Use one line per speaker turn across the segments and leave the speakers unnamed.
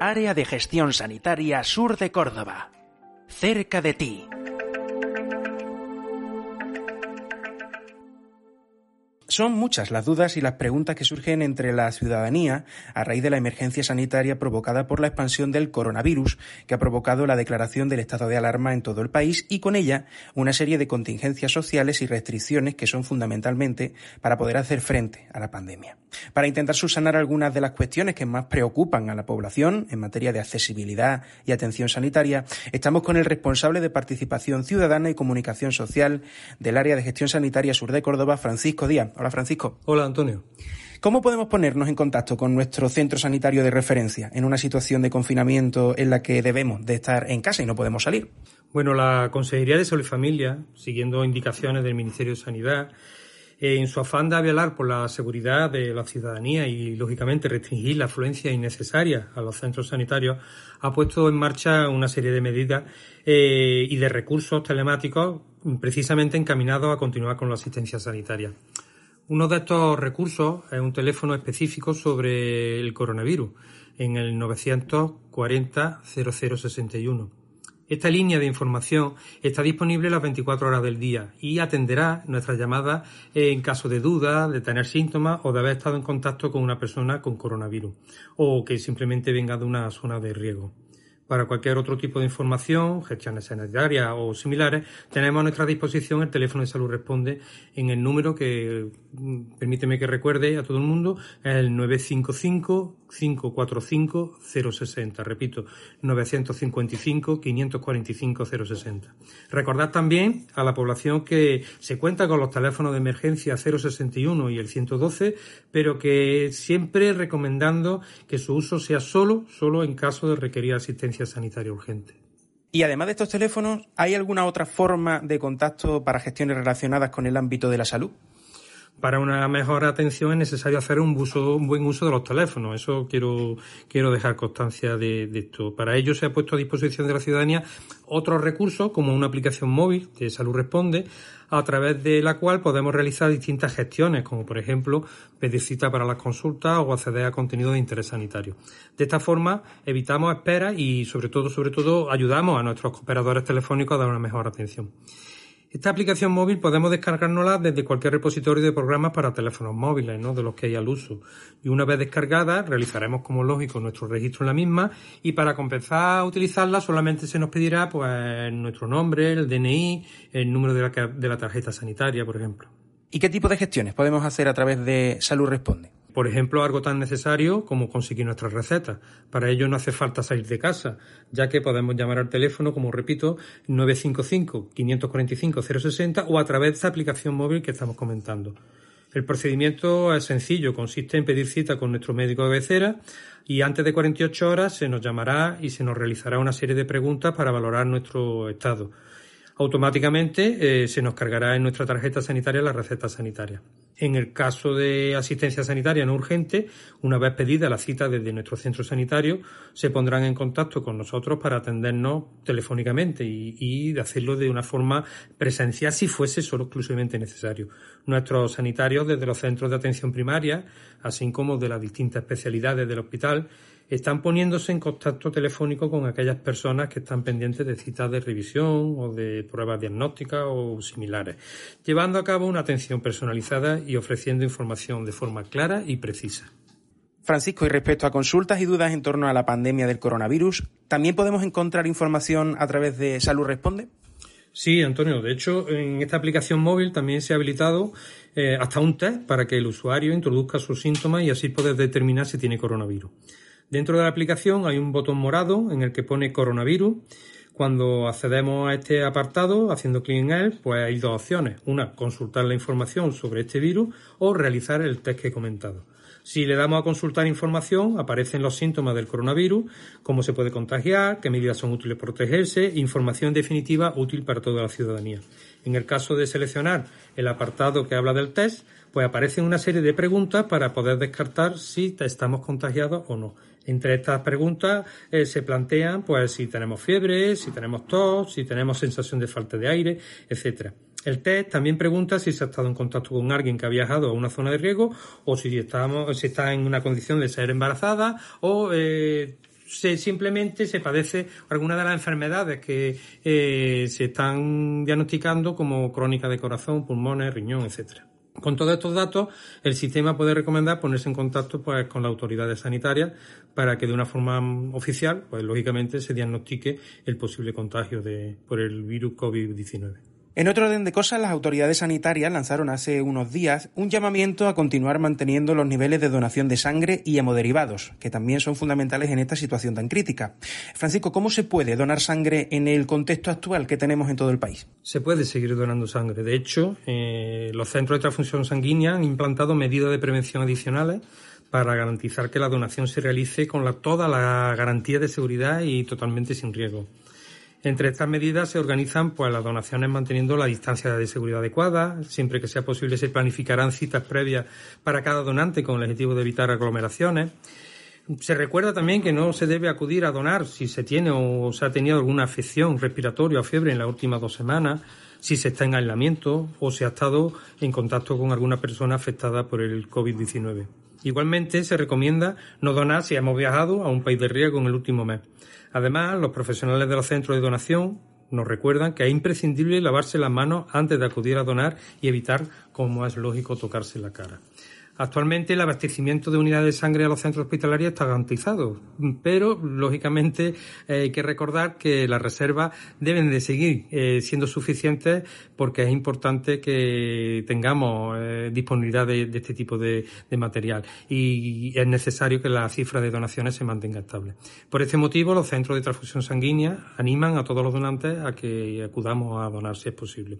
Área de Gestión Sanitaria Sur de Córdoba. Cerca de ti. Son muchas las dudas y las preguntas que surgen entre la ciudadanía a raíz de la emergencia sanitaria provocada por la expansión del coronavirus, que ha provocado la declaración del estado de alarma en todo el país y con ella una serie de contingencias sociales y restricciones que son fundamentalmente para poder hacer frente a la pandemia. Para intentar subsanar algunas de las cuestiones que más preocupan a la población en materia de accesibilidad y atención sanitaria, estamos con el responsable de participación ciudadana y comunicación social del área de gestión sanitaria sur de Córdoba, Francisco Díaz. Francisco.
Hola Antonio.
¿Cómo podemos ponernos en contacto con nuestro centro sanitario de referencia en una situación de confinamiento en la que debemos de estar en casa y no podemos salir?
Bueno, la Consejería de Salud y Familia, siguiendo indicaciones del Ministerio de Sanidad, en su afán de velar por la seguridad de la ciudadanía y, lógicamente, restringir la afluencia innecesaria a los centros sanitarios, ha puesto en marcha una serie de medidas eh, y de recursos telemáticos precisamente encaminados a continuar con la asistencia sanitaria. Uno de estos recursos es un teléfono específico sobre el coronavirus en el 940 0061. Esta línea de información está disponible las 24 horas del día y atenderá nuestras llamadas en caso de duda, de tener síntomas o de haber estado en contacto con una persona con coronavirus o que simplemente venga de una zona de riesgo. Para cualquier otro tipo de información, gestiones sanitarias o similares, tenemos a nuestra disposición el teléfono de salud responde en el número que, mm, permíteme que recuerde a todo el mundo, es el 955-545-060. Repito, 955-545-060. Recordad también a la población que se cuenta con los teléfonos de emergencia 061 y el 112, pero que siempre recomendando que su uso sea solo, solo en caso de requerir asistencia sanitaria urgente.
Y además de estos teléfonos, ¿hay alguna otra forma de contacto para gestiones relacionadas con el ámbito de la salud?
Para una mejor atención es necesario hacer un, buen uso de los teléfonos. Eso quiero, quiero dejar constancia de, de, esto. Para ello se ha puesto a disposición de la ciudadanía otros recursos, como una aplicación móvil que Salud Responde, a través de la cual podemos realizar distintas gestiones, como por ejemplo pedir cita para las consultas o acceder a contenido de interés sanitario. De esta forma evitamos esperas y sobre todo, sobre todo, ayudamos a nuestros operadores telefónicos a dar una mejor atención. Esta aplicación móvil podemos descargárnosla desde cualquier repositorio de programas para teléfonos móviles, ¿no? De los que hay al uso. Y una vez descargada, realizaremos como lógico nuestro registro en la misma y para compensar utilizarla solamente se nos pedirá pues nuestro nombre, el DNI, el número de la tarjeta sanitaria, por ejemplo.
¿Y qué tipo de gestiones podemos hacer a través de Salud Responde?
Por ejemplo, algo tan necesario como conseguir nuestras recetas. Para ello no hace falta salir de casa, ya que podemos llamar al teléfono, como repito, 955-545-060 o a través de esta aplicación móvil que estamos comentando. El procedimiento es sencillo, consiste en pedir cita con nuestro médico de cabecera y antes de 48 horas se nos llamará y se nos realizará una serie de preguntas para valorar nuestro estado automáticamente eh, se nos cargará en nuestra tarjeta sanitaria la receta sanitaria. En el caso de asistencia sanitaria no urgente, una vez pedida la cita desde nuestro centro sanitario, se pondrán en contacto con nosotros para atendernos telefónicamente y, y hacerlo de una forma presencial si fuese solo exclusivamente necesario. Nuestros sanitarios desde los centros de atención primaria, así como de las distintas especialidades del hospital, están poniéndose en contacto telefónico con aquellas personas que están pendientes de citas de revisión o de pruebas diagnósticas o similares, llevando a cabo una atención personalizada y ofreciendo información de forma clara y precisa.
Francisco, y respecto a consultas y dudas en torno a la pandemia del coronavirus, ¿también podemos encontrar información a través de Salud Responde?
Sí, Antonio. De hecho, en esta aplicación móvil también se ha habilitado eh, hasta un test para que el usuario introduzca sus síntomas y así poder determinar si tiene coronavirus. Dentro de la aplicación hay un botón morado en el que pone coronavirus. Cuando accedemos a este apartado, haciendo clic en él, pues hay dos opciones. Una, consultar la información sobre este virus o realizar el test que he comentado. Si le damos a consultar información, aparecen los síntomas del coronavirus, cómo se puede contagiar, qué medidas son útiles para protegerse, información definitiva útil para toda la ciudadanía. En el caso de seleccionar el apartado que habla del test, pues aparecen una serie de preguntas para poder descartar si estamos contagiados o no. Entre estas preguntas eh, se plantean pues si tenemos fiebre, si tenemos tos, si tenemos sensación de falta de aire, etcétera. El test también pregunta si se ha estado en contacto con alguien que ha viajado a una zona de riesgo o si estamos, si está en una condición de ser embarazada o eh, simplemente se padece alguna de las enfermedades que eh, se están diagnosticando como crónica de corazón, pulmones, riñón, etcétera. Con todos estos datos, el sistema puede recomendar ponerse en contacto pues, con las autoridades sanitarias para que de una forma oficial, pues lógicamente, se diagnostique el posible contagio de, por el virus COVID-19.
En otro orden de cosas, las autoridades sanitarias lanzaron hace unos días un llamamiento a continuar manteniendo los niveles de donación de sangre y hemoderivados, que también son fundamentales en esta situación tan crítica. Francisco, ¿cómo se puede donar sangre en el contexto actual que tenemos en todo el país?
Se puede seguir donando sangre. De hecho, eh, los centros de transfusión sanguínea han implantado medidas de prevención adicionales para garantizar que la donación se realice con toda la garantía de seguridad y totalmente sin riesgo. Entre estas medidas se organizan pues, las donaciones manteniendo la distancia de seguridad adecuada. Siempre que sea posible se planificarán citas previas para cada donante con el objetivo de evitar aglomeraciones. Se recuerda también que no se debe acudir a donar si se tiene o se ha tenido alguna afección respiratoria o fiebre en las últimas dos semanas, si se está en aislamiento o se ha estado en contacto con alguna persona afectada por el COVID-19. Igualmente se recomienda no donar si hemos viajado a un país de riesgo en el último mes. Además, los profesionales de los centros de donación nos recuerdan que es imprescindible lavarse las manos antes de acudir a donar y evitar, como es lógico, tocarse la cara. Actualmente el abastecimiento de unidades de sangre a los centros hospitalarios está garantizado, pero lógicamente eh, hay que recordar que las reservas deben de seguir eh, siendo suficientes porque es importante que tengamos eh, disponibilidad de, este tipo de, material y es necesario que la cifra de donaciones se mantenga estable. Por este motivo, los centros de transfusión sanguínea animan a todos los donantes a que acudamos a donar si es posible.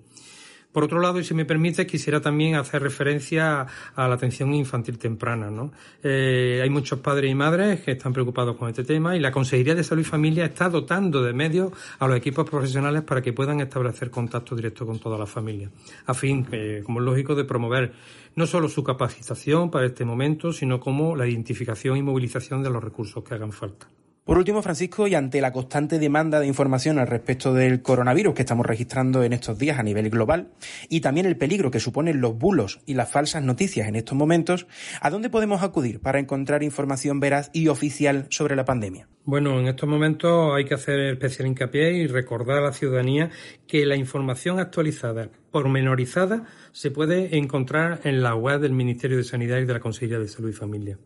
Por otro lado, y si me permite, quisiera también hacer referencia a la atención infantil temprana. ¿no? Eh, hay muchos padres y madres que están preocupados con este tema y la Consejería de Salud y Familia está dotando de medios a los equipos profesionales para que puedan establecer contacto directo con toda la familia, a fin, eh, como es lógico, de promover no solo su capacitación para este momento, sino como la identificación y movilización de los recursos que hagan falta.
Por último, Francisco, y ante la constante demanda de información al respecto del coronavirus que estamos registrando en estos días a nivel global, y también el peligro que suponen los bulos y las falsas noticias en estos momentos, ¿a dónde podemos acudir para encontrar información veraz y oficial sobre la pandemia?
Bueno, en estos momentos hay que hacer especial hincapié y recordar a la ciudadanía que la información actualizada, pormenorizada, se puede encontrar en la web del Ministerio de Sanidad y de la Consejería de Salud y Familia.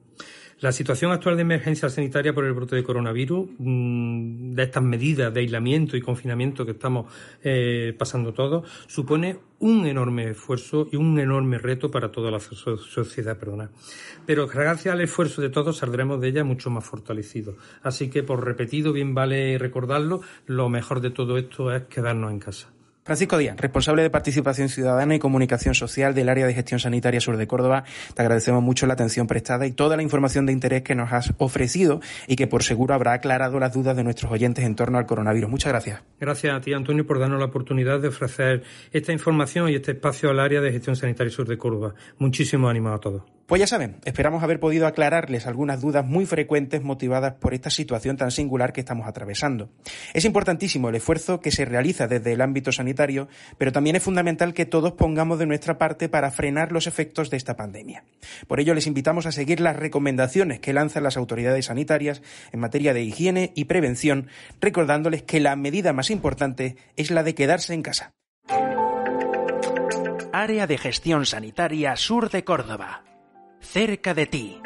La situación actual de emergencia sanitaria por el brote de coronavirus, mm, de estas medidas de aislamiento y confinamiento que estamos eh, pasando todos, supone un enorme esfuerzo y un enorme reto para toda la sociedad. Perdona. Pero gracias al esfuerzo de todos saldremos de ella mucho más fortalecidos. Así que, por repetido, bien vale recordarlo, lo mejor de todo esto es quedarnos en casa.
Francisco Díaz, responsable de Participación Ciudadana y Comunicación Social del Área de Gestión Sanitaria Sur de Córdoba, te agradecemos mucho la atención prestada y toda la información de interés que nos has ofrecido y que por seguro habrá aclarado las dudas de nuestros oyentes en torno al coronavirus. Muchas gracias.
Gracias a ti, Antonio, por darnos la oportunidad de ofrecer esta información y este espacio al Área de Gestión Sanitaria Sur de Córdoba. Muchísimo ánimo a todos.
Pues ya saben, esperamos haber podido aclararles algunas dudas muy frecuentes motivadas por esta situación tan singular que estamos atravesando. Es importantísimo el esfuerzo que se realiza desde el ámbito sanitario, pero también es fundamental que todos pongamos de nuestra parte para frenar los efectos de esta pandemia. Por ello les invitamos a seguir las recomendaciones que lanzan las autoridades sanitarias en materia de higiene y prevención, recordándoles que la medida más importante es la de quedarse en casa.
Área de Gestión Sanitaria Sur de Córdoba cerca de ti.